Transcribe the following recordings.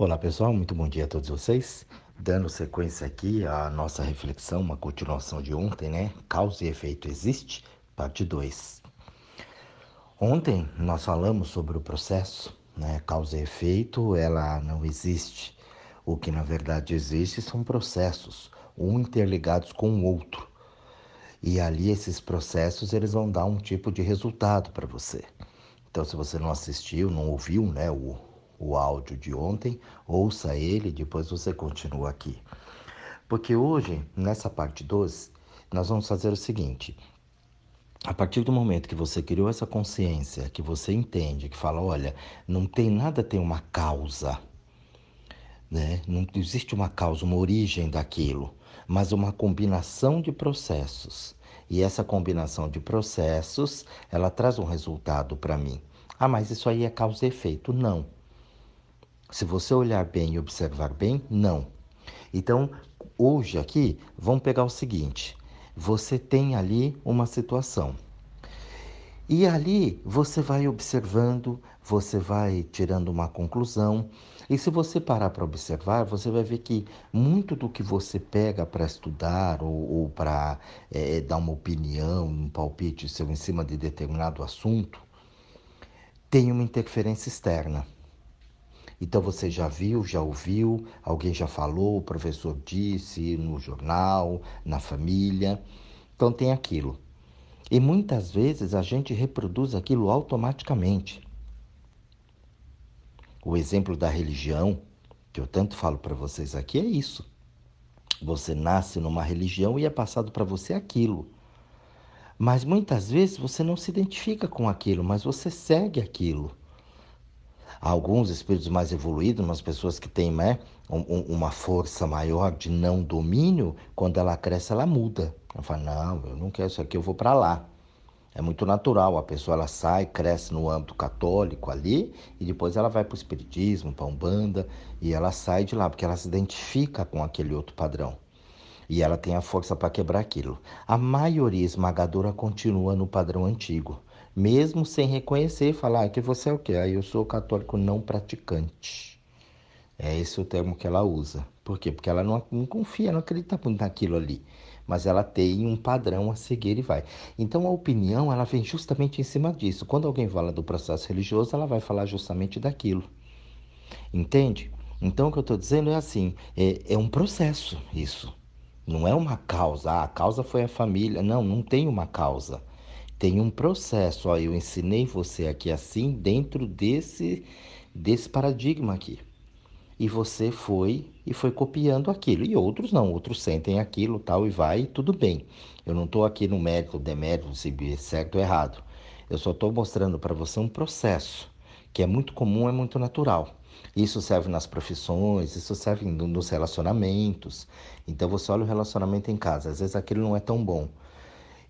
Olá pessoal, muito bom dia a todos vocês. Dando sequência aqui à nossa reflexão, uma continuação de ontem, né? Causa e efeito existe, parte 2. Ontem nós falamos sobre o processo, né? Causa e efeito, ela não existe. O que na verdade existe são processos, um interligados com o outro. E ali esses processos eles vão dar um tipo de resultado para você. Então, se você não assistiu, não ouviu, né, o o áudio de ontem, ouça ele, depois você continua aqui. Porque hoje, nessa parte 12, nós vamos fazer o seguinte: a partir do momento que você criou essa consciência, que você entende, que fala, olha, não tem nada tem uma causa, né? Não existe uma causa, uma origem daquilo, mas uma combinação de processos. E essa combinação de processos, ela traz um resultado para mim. Ah, mas isso aí é causa e efeito? Não. Se você olhar bem e observar bem, não. Então, hoje aqui, vamos pegar o seguinte: você tem ali uma situação. E ali você vai observando, você vai tirando uma conclusão. E se você parar para observar, você vai ver que muito do que você pega para estudar ou, ou para é, dar uma opinião, um palpite seu em cima de determinado assunto, tem uma interferência externa. Então você já viu, já ouviu, alguém já falou, o professor disse no jornal, na família. Então tem aquilo. E muitas vezes a gente reproduz aquilo automaticamente. O exemplo da religião, que eu tanto falo para vocês aqui, é isso. Você nasce numa religião e é passado para você aquilo. Mas muitas vezes você não se identifica com aquilo, mas você segue aquilo alguns espíritos mais evoluídos, umas pessoas que têm né, um, uma força maior de não domínio, quando ela cresce, ela muda. Ela fala, não, eu não quero isso aqui, eu vou para lá. É muito natural, a pessoa ela sai, cresce no âmbito católico ali e depois ela vai para o espiritismo, para a umbanda e ela sai de lá porque ela se identifica com aquele outro padrão e ela tem a força para quebrar aquilo. A maioria esmagadora continua no padrão antigo mesmo sem reconhecer, falar ah, que você é o quê? Aí eu sou católico não praticante. É esse o termo que ela usa. Por quê? Porque ela não, não confia, não acredita muito naquilo ali. Mas ela tem um padrão a seguir e vai. Então a opinião, ela vem justamente em cima disso. Quando alguém fala do processo religioso, ela vai falar justamente daquilo. Entende? Então o que eu estou dizendo é assim, é, é um processo isso. Não é uma causa. Ah, a causa foi a família. Não, não tem uma causa tem um processo. Ó, eu ensinei você aqui assim dentro desse desse paradigma aqui. E você foi e foi copiando aquilo. E outros não, outros sentem aquilo, tal, e vai, e tudo bem. Eu não estou aqui no mérito, demérito, se é certo ou errado. Eu só estou mostrando para você um processo que é muito comum, é muito natural. Isso serve nas profissões, isso serve nos relacionamentos. Então você olha o relacionamento em casa, às vezes aquilo não é tão bom.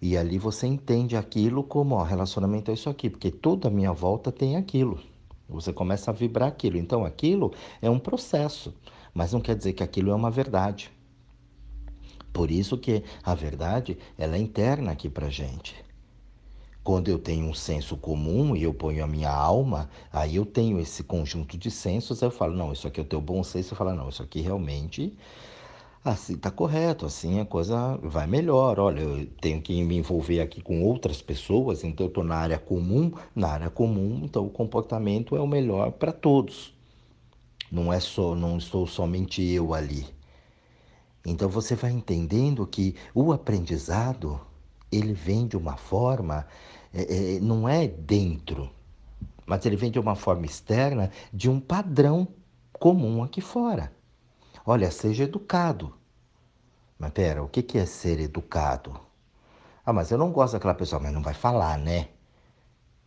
E ali você entende aquilo como, ó, relacionamento é isso aqui, porque toda a minha volta tem aquilo. Você começa a vibrar aquilo. Então aquilo é um processo, mas não quer dizer que aquilo é uma verdade. Por isso que a verdade, ela é interna aqui pra gente. Quando eu tenho um senso comum e eu ponho a minha alma, aí eu tenho esse conjunto de sensos, eu falo, não, isso aqui é o teu bom senso, eu falo, não, isso aqui realmente assim está correto, assim a coisa vai melhor. Olha, eu tenho que me envolver aqui com outras pessoas, então eu estou na área comum, na área comum, então o comportamento é o melhor para todos. Não é só, não estou somente eu ali. Então você vai entendendo que o aprendizado ele vem de uma forma, é, é, não é dentro, mas ele vem de uma forma externa de um padrão comum aqui fora. Olha, seja educado. Mas pera, o que é ser educado? Ah, mas eu não gosto daquela pessoa, mas não vai falar, né?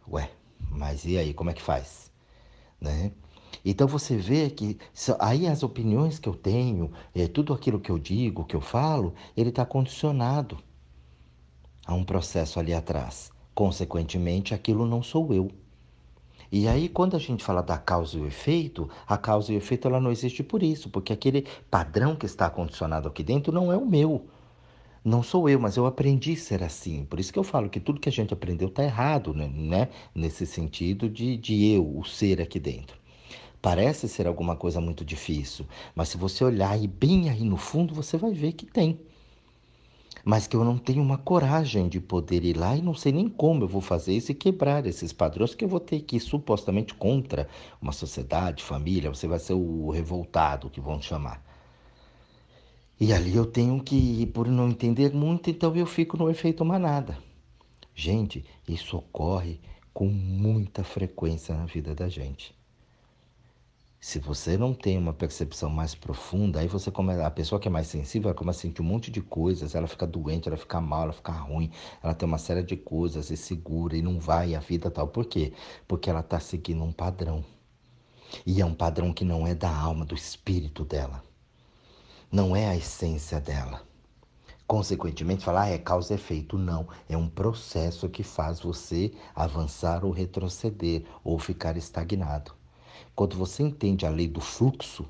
Ué, mas e aí, como é que faz? Né? Então você vê que aí as opiniões que eu tenho, é, tudo aquilo que eu digo, que eu falo, ele está condicionado a um processo ali atrás. Consequentemente, aquilo não sou eu. E aí, quando a gente fala da causa e o efeito, a causa e o efeito ela não existe por isso, porque aquele padrão que está condicionado aqui dentro não é o meu. Não sou eu, mas eu aprendi a ser assim. Por isso que eu falo que tudo que a gente aprendeu está errado, né? né? Nesse sentido de, de eu, o ser aqui dentro. Parece ser alguma coisa muito difícil, mas se você olhar e bem aí no fundo, você vai ver que tem. Mas que eu não tenho uma coragem de poder ir lá e não sei nem como eu vou fazer isso e quebrar esses padrões, que eu vou ter que ir supostamente contra uma sociedade, família, você vai ser o revoltado que vão chamar. E ali eu tenho que, por não entender muito, então eu fico no efeito manada. Gente, isso ocorre com muita frequência na vida da gente. Se você não tem uma percepção mais profunda, aí você começa, a pessoa que é mais sensível, ela começa a sentir um monte de coisas, ela fica doente, ela fica mal, ela fica ruim, ela tem uma série de coisas e segura e não vai a vida tal. Por quê? Porque ela está seguindo um padrão. E é um padrão que não é da alma, do espírito dela. Não é a essência dela. Consequentemente, falar ah, é causa e efeito. Não, é um processo que faz você avançar ou retroceder ou ficar estagnado. Quando você entende a lei do fluxo,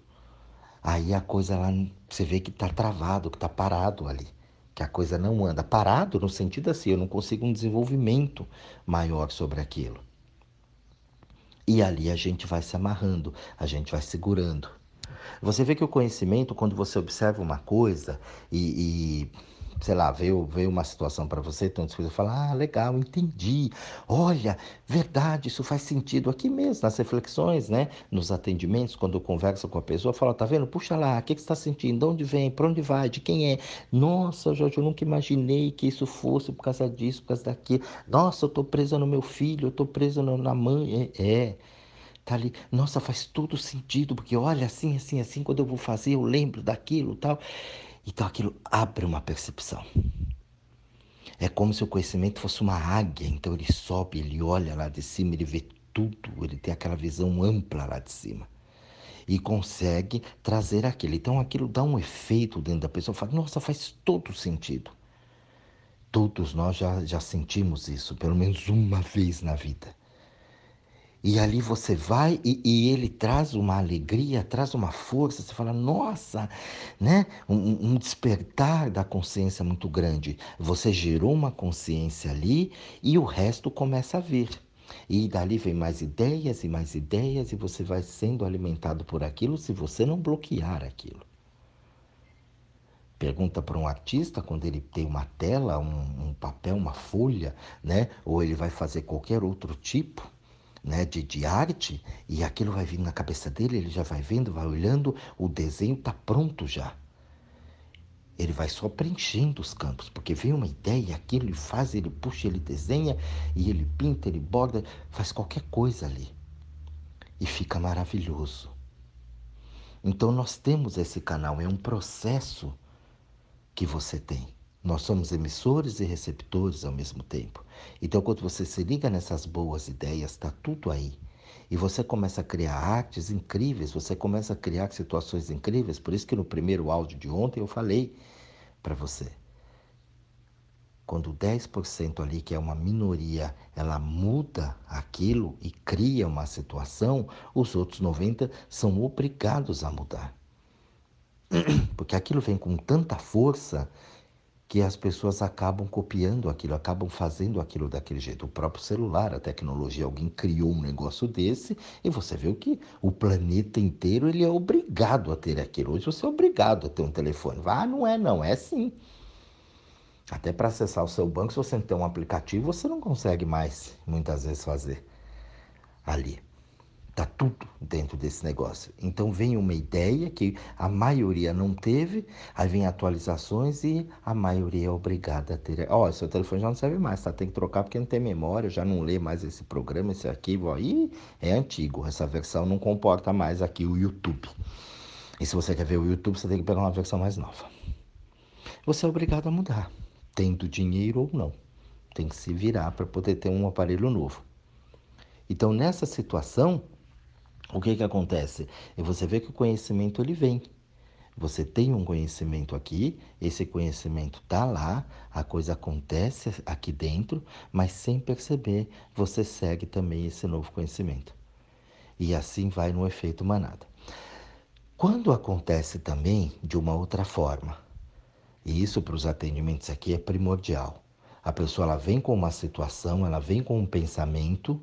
aí a coisa lá, você vê que está travado, que está parado ali. Que a coisa não anda. Parado no sentido assim, eu não consigo um desenvolvimento maior sobre aquilo. E ali a gente vai se amarrando, a gente vai segurando. Você vê que o conhecimento, quando você observa uma coisa e, e sei lá, veio, veio uma situação para você, então você fala, ah, legal, entendi. Olha, verdade, isso faz sentido aqui mesmo, nas reflexões, né? Nos atendimentos, quando eu converso com a pessoa, eu falo, tá vendo? Puxa lá, o que, que você está sentindo? De onde vem? Para onde vai? De quem é? Nossa, Jorge, eu nunca imaginei que isso fosse por causa disso, por causa daquilo. Nossa, eu tô presa no meu filho, eu tô presa na mãe. É. é. Tá ali, nossa, faz todo sentido, porque olha, assim, assim, assim, quando eu vou fazer, eu lembro daquilo tal. Então aquilo abre uma percepção. É como se o conhecimento fosse uma águia, então ele sobe, ele olha lá de cima, ele vê tudo, ele tem aquela visão ampla lá de cima. E consegue trazer aquilo. Então aquilo dá um efeito dentro da pessoa, fala, nossa, faz todo sentido. Todos nós já, já sentimos isso, pelo menos uma vez na vida. E ali você vai e, e, ele traz uma alegria, traz uma força. Você fala, nossa, né? Um, um, despertar da consciência muito grande. Você gerou uma consciência ali e o resto começa a vir. E dali vem mais ideias e mais ideias, e você vai sendo alimentado por aquilo se você não bloquear aquilo. Pergunta para um artista quando ele tem uma tela, um, um papel, uma folha, né? Ou ele vai fazer qualquer outro tipo né, de, de arte e aquilo vai vindo na cabeça dele, ele já vai vendo, vai olhando, o desenho está pronto já. Ele vai só preenchendo os campos, porque vem uma ideia, aquilo ele faz, ele puxa, ele desenha e ele pinta, ele borda, faz qualquer coisa ali. E fica maravilhoso. Então nós temos esse canal, é um processo que você tem. Nós somos emissores e receptores ao mesmo tempo. Então, quando você se liga nessas boas ideias, está tudo aí. E você começa a criar artes incríveis, você começa a criar situações incríveis. Por isso que no primeiro áudio de ontem eu falei para você. Quando 10% ali, que é uma minoria, ela muda aquilo e cria uma situação, os outros 90% são obrigados a mudar. Porque aquilo vem com tanta força que as pessoas acabam copiando aquilo, acabam fazendo aquilo daquele jeito. O próprio celular, a tecnologia, alguém criou um negócio desse e você vê que o planeta inteiro ele é obrigado a ter aquilo. Hoje você é obrigado a ter um telefone. Ah, não é não, é sim. Até para acessar o seu banco, se você não tem um aplicativo, você não consegue mais muitas vezes fazer ali. Tá tudo dentro desse negócio. Então vem uma ideia que a maioria não teve, aí vem atualizações e a maioria é obrigada a ter. Ó, oh, seu telefone já não serve mais, tá? Tem que trocar porque não tem memória, já não lê mais esse programa, esse arquivo aí é antigo. Essa versão não comporta mais aqui o YouTube. E se você quer ver o YouTube, você tem que pegar uma versão mais nova. Você é obrigado a mudar, tendo dinheiro ou não. Tem que se virar para poder ter um aparelho novo. Então, nessa situação, o que que acontece? E você vê que o conhecimento ele vem. Você tem um conhecimento aqui, esse conhecimento está lá, a coisa acontece aqui dentro, mas sem perceber, você segue também esse novo conhecimento. E assim vai no efeito manada. Quando acontece também de uma outra forma, e isso para os atendimentos aqui é primordial. A pessoa ela vem com uma situação, ela vem com um pensamento,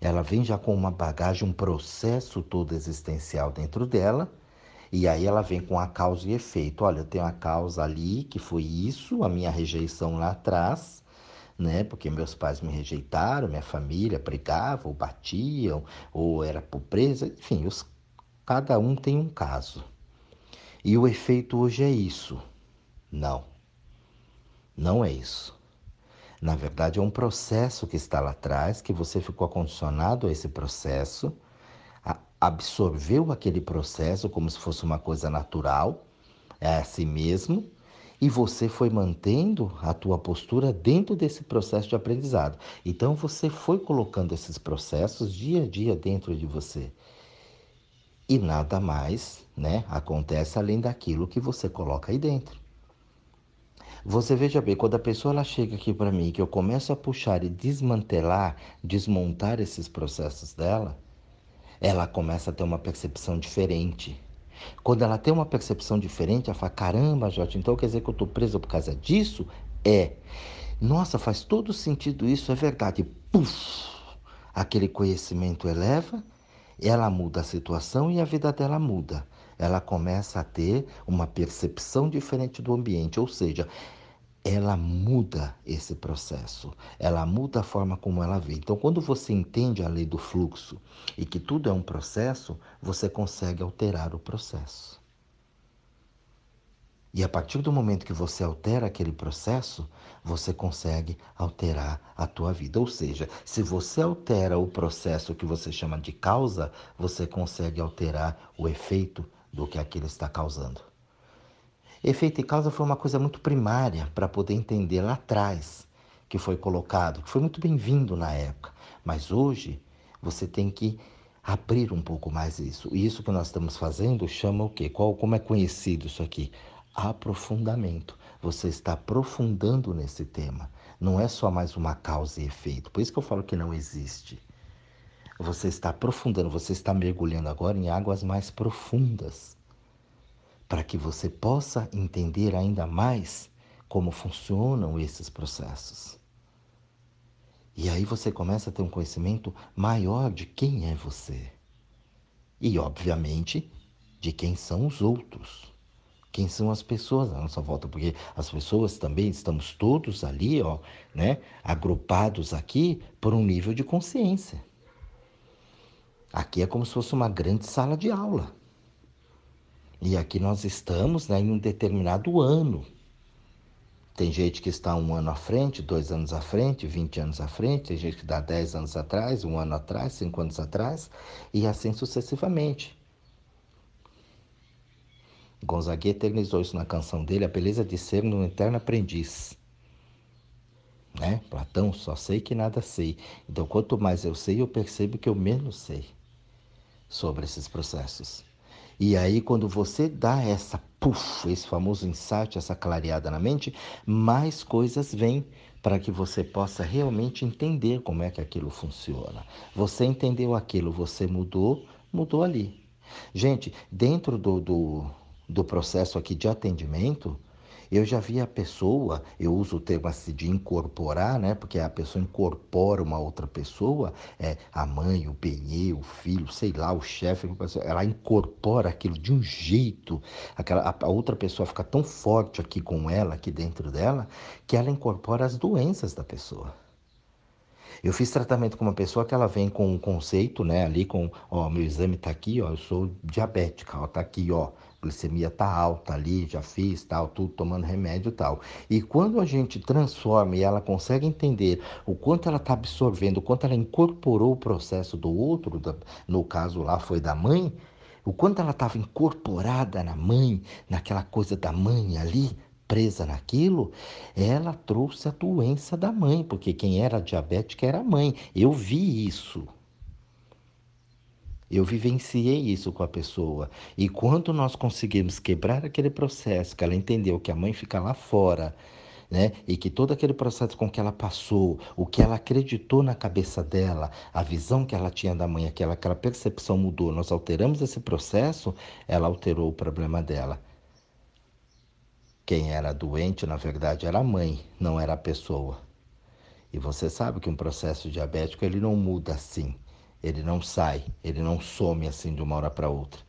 ela vem já com uma bagagem, um processo todo existencial dentro dela, e aí ela vem com a causa e efeito. Olha, eu tenho a causa ali, que foi isso, a minha rejeição lá atrás, né? Porque meus pais me rejeitaram, minha família brigava, ou batiam, ou era pobreza, enfim, os, cada um tem um caso. E o efeito hoje é isso. Não. Não é isso. Na verdade, é um processo que está lá atrás, que você ficou condicionado a esse processo, absorveu aquele processo como se fosse uma coisa natural, é assim mesmo, e você foi mantendo a tua postura dentro desse processo de aprendizado. Então você foi colocando esses processos dia a dia dentro de você. E nada mais, né, acontece além daquilo que você coloca aí dentro. Você veja bem, quando a pessoa ela chega aqui para mim, que eu começo a puxar e desmantelar, desmontar esses processos dela, ela começa a ter uma percepção diferente. Quando ela tem uma percepção diferente, ela fala: caramba, Jorge, então quer dizer que eu estou preso por causa disso? É. Nossa, faz todo sentido isso, é verdade. Puf! Aquele conhecimento eleva, ela muda a situação e a vida dela muda. Ela começa a ter uma percepção diferente do ambiente, ou seja, ela muda esse processo, ela muda a forma como ela vê. Então, quando você entende a lei do fluxo e que tudo é um processo, você consegue alterar o processo. E a partir do momento que você altera aquele processo, você consegue alterar a tua vida. Ou seja, se você altera o processo que você chama de causa, você consegue alterar o efeito do que aquilo está causando. Efeito e causa foi uma coisa muito primária para poder entender lá atrás que foi colocado, que foi muito bem-vindo na época. Mas hoje você tem que abrir um pouco mais isso. E isso que nós estamos fazendo chama o quê? Qual, como é conhecido isso aqui? Aprofundamento. Você está aprofundando nesse tema. Não é só mais uma causa e efeito. Por isso que eu falo que não existe. Você está aprofundando, você está mergulhando agora em águas mais profundas para que você possa entender ainda mais como funcionam esses processos. E aí você começa a ter um conhecimento maior de quem é você. E, obviamente, de quem são os outros. Quem são as pessoas à nossa volta, porque as pessoas também estamos todos ali, ó, né, agrupados aqui por um nível de consciência. Aqui é como se fosse uma grande sala de aula. E aqui nós estamos né, em um determinado ano. Tem gente que está um ano à frente, dois anos à frente, vinte anos à frente, tem gente que dá dez anos atrás, um ano atrás, cinco anos atrás, e assim sucessivamente. Gonzague eternizou isso na canção dele, a beleza de ser um eterno aprendiz. Né? Platão, só sei que nada sei. Então, quanto mais eu sei, eu percebo que eu menos sei sobre esses processos. E aí, quando você dá essa puff, esse famoso insight, essa clareada na mente, mais coisas vêm para que você possa realmente entender como é que aquilo funciona. Você entendeu aquilo, você mudou, mudou ali. Gente, dentro do, do, do processo aqui de atendimento, eu já vi a pessoa, eu uso o termo assim de incorporar, né? Porque a pessoa incorpora uma outra pessoa, é a mãe, o penhê, o filho, sei lá, o chefe, ela incorpora aquilo de um jeito, aquela, a outra pessoa fica tão forte aqui com ela, aqui dentro dela, que ela incorpora as doenças da pessoa. Eu fiz tratamento com uma pessoa que ela vem com um conceito, né, ali com, ó, meu exame tá aqui, ó, eu sou diabética, ó, tá aqui, ó, glicemia tá alta ali, já fiz, tal, tudo tomando remédio tal. E quando a gente transforma e ela consegue entender o quanto ela está absorvendo, o quanto ela incorporou o processo do outro, no caso lá foi da mãe, o quanto ela estava incorporada na mãe, naquela coisa da mãe ali, presa naquilo, ela trouxe a doença da mãe, porque quem era diabética era a mãe. Eu vi isso. Eu vivenciei isso com a pessoa. E quando nós conseguimos quebrar aquele processo, que ela entendeu que a mãe fica lá fora, né? E que todo aquele processo com que ela passou, o que ela acreditou na cabeça dela, a visão que ela tinha da mãe, aquela, aquela percepção mudou. Nós alteramos esse processo, ela alterou o problema dela. Quem era doente, na verdade, era a mãe, não era a pessoa. E você sabe que um processo diabético ele não muda assim. ele não sai, ele não some assim de uma hora para outra.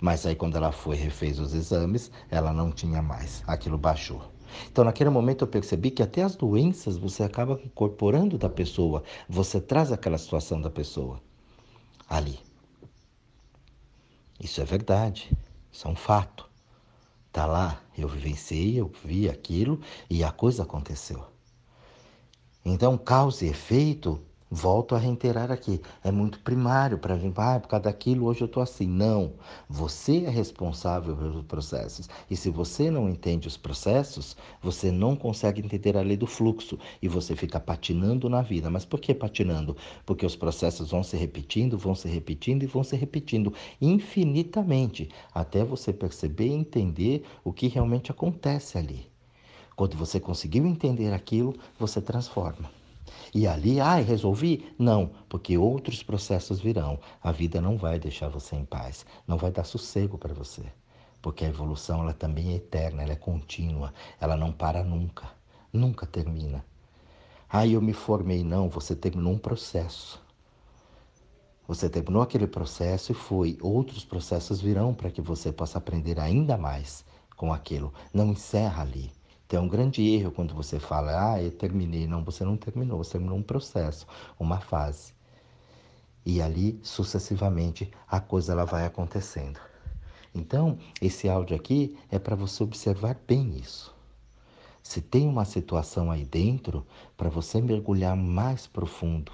Mas aí quando ela foi refez os exames, ela não tinha mais, aquilo baixou. Então, naquele momento, eu percebi que até as doenças você acaba incorporando da pessoa, você traz aquela situação da pessoa ali. Isso é verdade, isso é um fato. Tá lá, eu vivenciei, eu vi aquilo e a coisa aconteceu. Então, causa e efeito Volto a reiterar aqui, é muito primário para gente, ah, por causa daquilo hoje eu estou assim. Não, você é responsável pelos processos. E se você não entende os processos, você não consegue entender a lei do fluxo e você fica patinando na vida. Mas por que patinando? Porque os processos vão se repetindo, vão se repetindo e vão se repetindo infinitamente, até você perceber e entender o que realmente acontece ali. Quando você conseguiu entender aquilo, você transforma. E ali, ai, resolvi? Não, porque outros processos virão. A vida não vai deixar você em paz, não vai dar sossego para você. Porque a evolução ela também é eterna, ela é contínua, ela não para nunca, nunca termina. Ah, eu me formei. Não, você terminou um processo. Você terminou aquele processo e foi. Outros processos virão para que você possa aprender ainda mais com aquilo. Não encerra ali. Então, é um grande erro quando você fala, ah, eu terminei. Não, você não terminou, você terminou um processo, uma fase. E ali, sucessivamente, a coisa ela vai acontecendo. Então, esse áudio aqui é para você observar bem isso. Se tem uma situação aí dentro, para você mergulhar mais profundo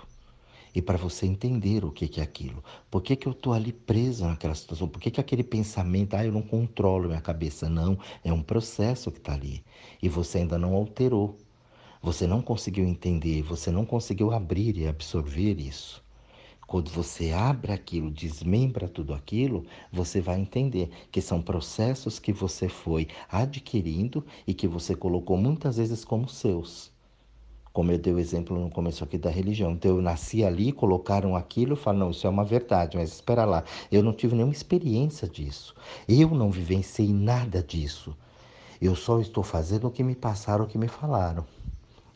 e para você entender o que, que é aquilo. Por que, que eu estou ali preso naquela situação? Por que, que aquele pensamento, ah, eu não controlo minha cabeça? Não, é um processo que está ali e você ainda não alterou. Você não conseguiu entender, você não conseguiu abrir e absorver isso. Quando você abre aquilo, desmembra tudo aquilo, você vai entender que são processos que você foi adquirindo e que você colocou muitas vezes como seus. Como eu dei o exemplo no começo aqui da religião. Então eu nasci ali, colocaram aquilo, eu falo, não, isso é uma verdade, mas espera lá, eu não tive nenhuma experiência disso. Eu não vivenciei nada disso. Eu só estou fazendo o que me passaram, o que me falaram.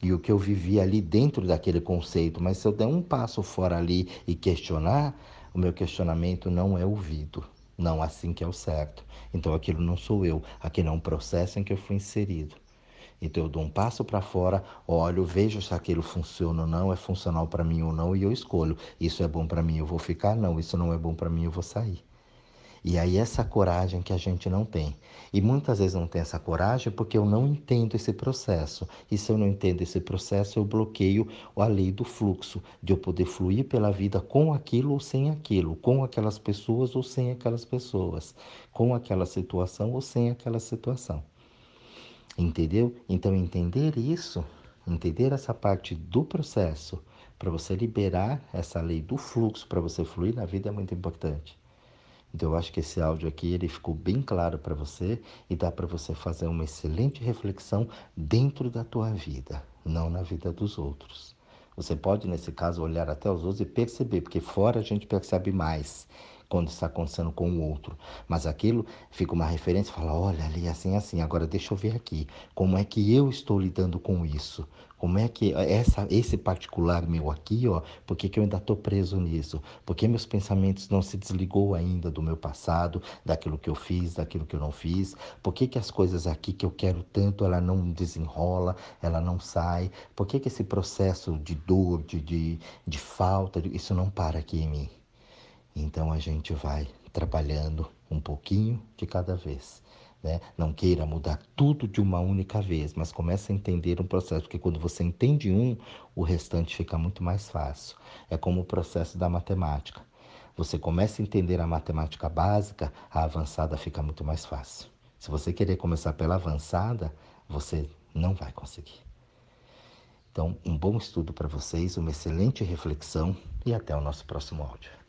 E o que eu vivi ali dentro daquele conceito. Mas se eu der um passo fora ali e questionar, o meu questionamento não é ouvido. Não assim que é o certo. Então aquilo não sou eu, aquilo é um processo em que eu fui inserido. Então eu dou um passo para fora, olho, vejo se aquilo funciona ou não, é funcional para mim ou não, e eu escolho. Isso é bom para mim, eu vou ficar? Não, isso não é bom para mim, eu vou sair. E aí essa coragem que a gente não tem. E muitas vezes não tem essa coragem porque eu não entendo esse processo. E se eu não entendo esse processo, eu bloqueio a lei do fluxo, de eu poder fluir pela vida com aquilo ou sem aquilo, com aquelas pessoas ou sem aquelas pessoas, com aquela situação ou sem aquela situação. Entendeu? Então, entender isso, entender essa parte do processo, para você liberar essa lei do fluxo, para você fluir na vida, é muito importante. Então, eu acho que esse áudio aqui ele ficou bem claro para você e dá para você fazer uma excelente reflexão dentro da tua vida, não na vida dos outros. Você pode, nesse caso, olhar até os outros e perceber, porque fora a gente percebe mais quando está acontecendo com o outro. Mas aquilo fica uma referência, fala, olha ali assim, assim. Agora deixa eu ver aqui, como é que eu estou lidando com isso? Como é que essa, esse particular meu aqui, ó, por que, que eu ainda estou preso nisso? Por que meus pensamentos não se desligou ainda do meu passado, daquilo que eu fiz, daquilo que eu não fiz? Por que, que as coisas aqui que eu quero tanto, ela não desenrola, ela não sai? Por que, que esse processo de dor, de, de, de falta, isso não para aqui em mim? Então a gente vai trabalhando um pouquinho de cada vez. Né? Não queira mudar tudo de uma única vez, mas comece a entender um processo, porque quando você entende um, o restante fica muito mais fácil. É como o processo da matemática. Você começa a entender a matemática básica, a avançada fica muito mais fácil. Se você querer começar pela avançada, você não vai conseguir. Então, um bom estudo para vocês, uma excelente reflexão e até o nosso próximo áudio.